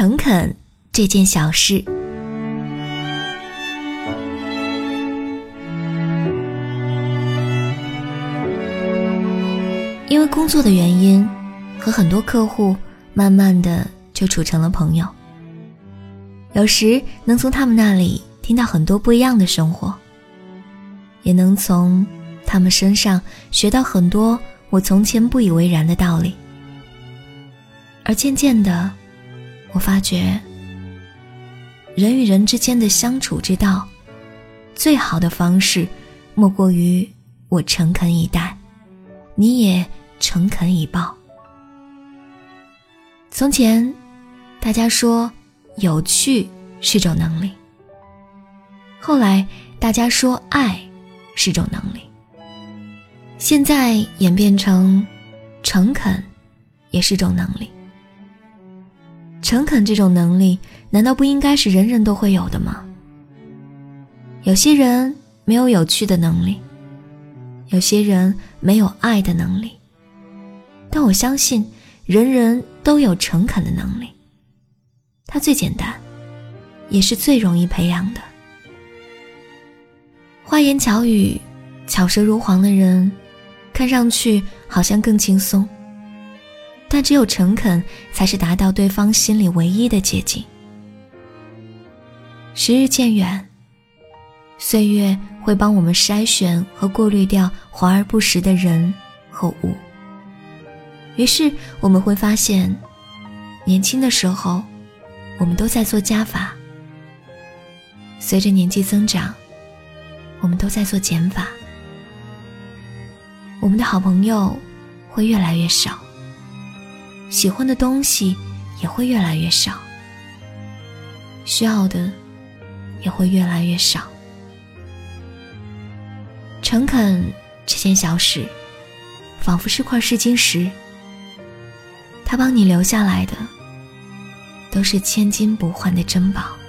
诚恳这件小事。因为工作的原因，和很多客户慢慢的就处成了朋友。有时能从他们那里听到很多不一样的生活，也能从他们身上学到很多我从前不以为然的道理。而渐渐的，我发觉，人与人之间的相处之道，最好的方式，莫过于我诚恳以待，你也。诚恳以报。从前，大家说有趣是种能力。后来，大家说爱是种能力。现在演变成诚恳也是种能力。诚恳这种能力，难道不应该是人人都会有的吗？有些人没有有趣的能力，有些人没有爱的能力。但我相信，人人都有诚恳的能力。它最简单，也是最容易培养的。花言巧语、巧舌如簧的人，看上去好像更轻松。但只有诚恳，才是达到对方心里唯一的捷径。时日渐远，岁月会帮我们筛选和过滤掉华而不实的人和物。于是我们会发现，年轻的时候，我们都在做加法；随着年纪增长，我们都在做减法。我们的好朋友会越来越少，喜欢的东西也会越来越少，需要的也会越来越少。诚恳这件小事，仿佛是块试金石。它帮你留下来的，都是千金不换的珍宝。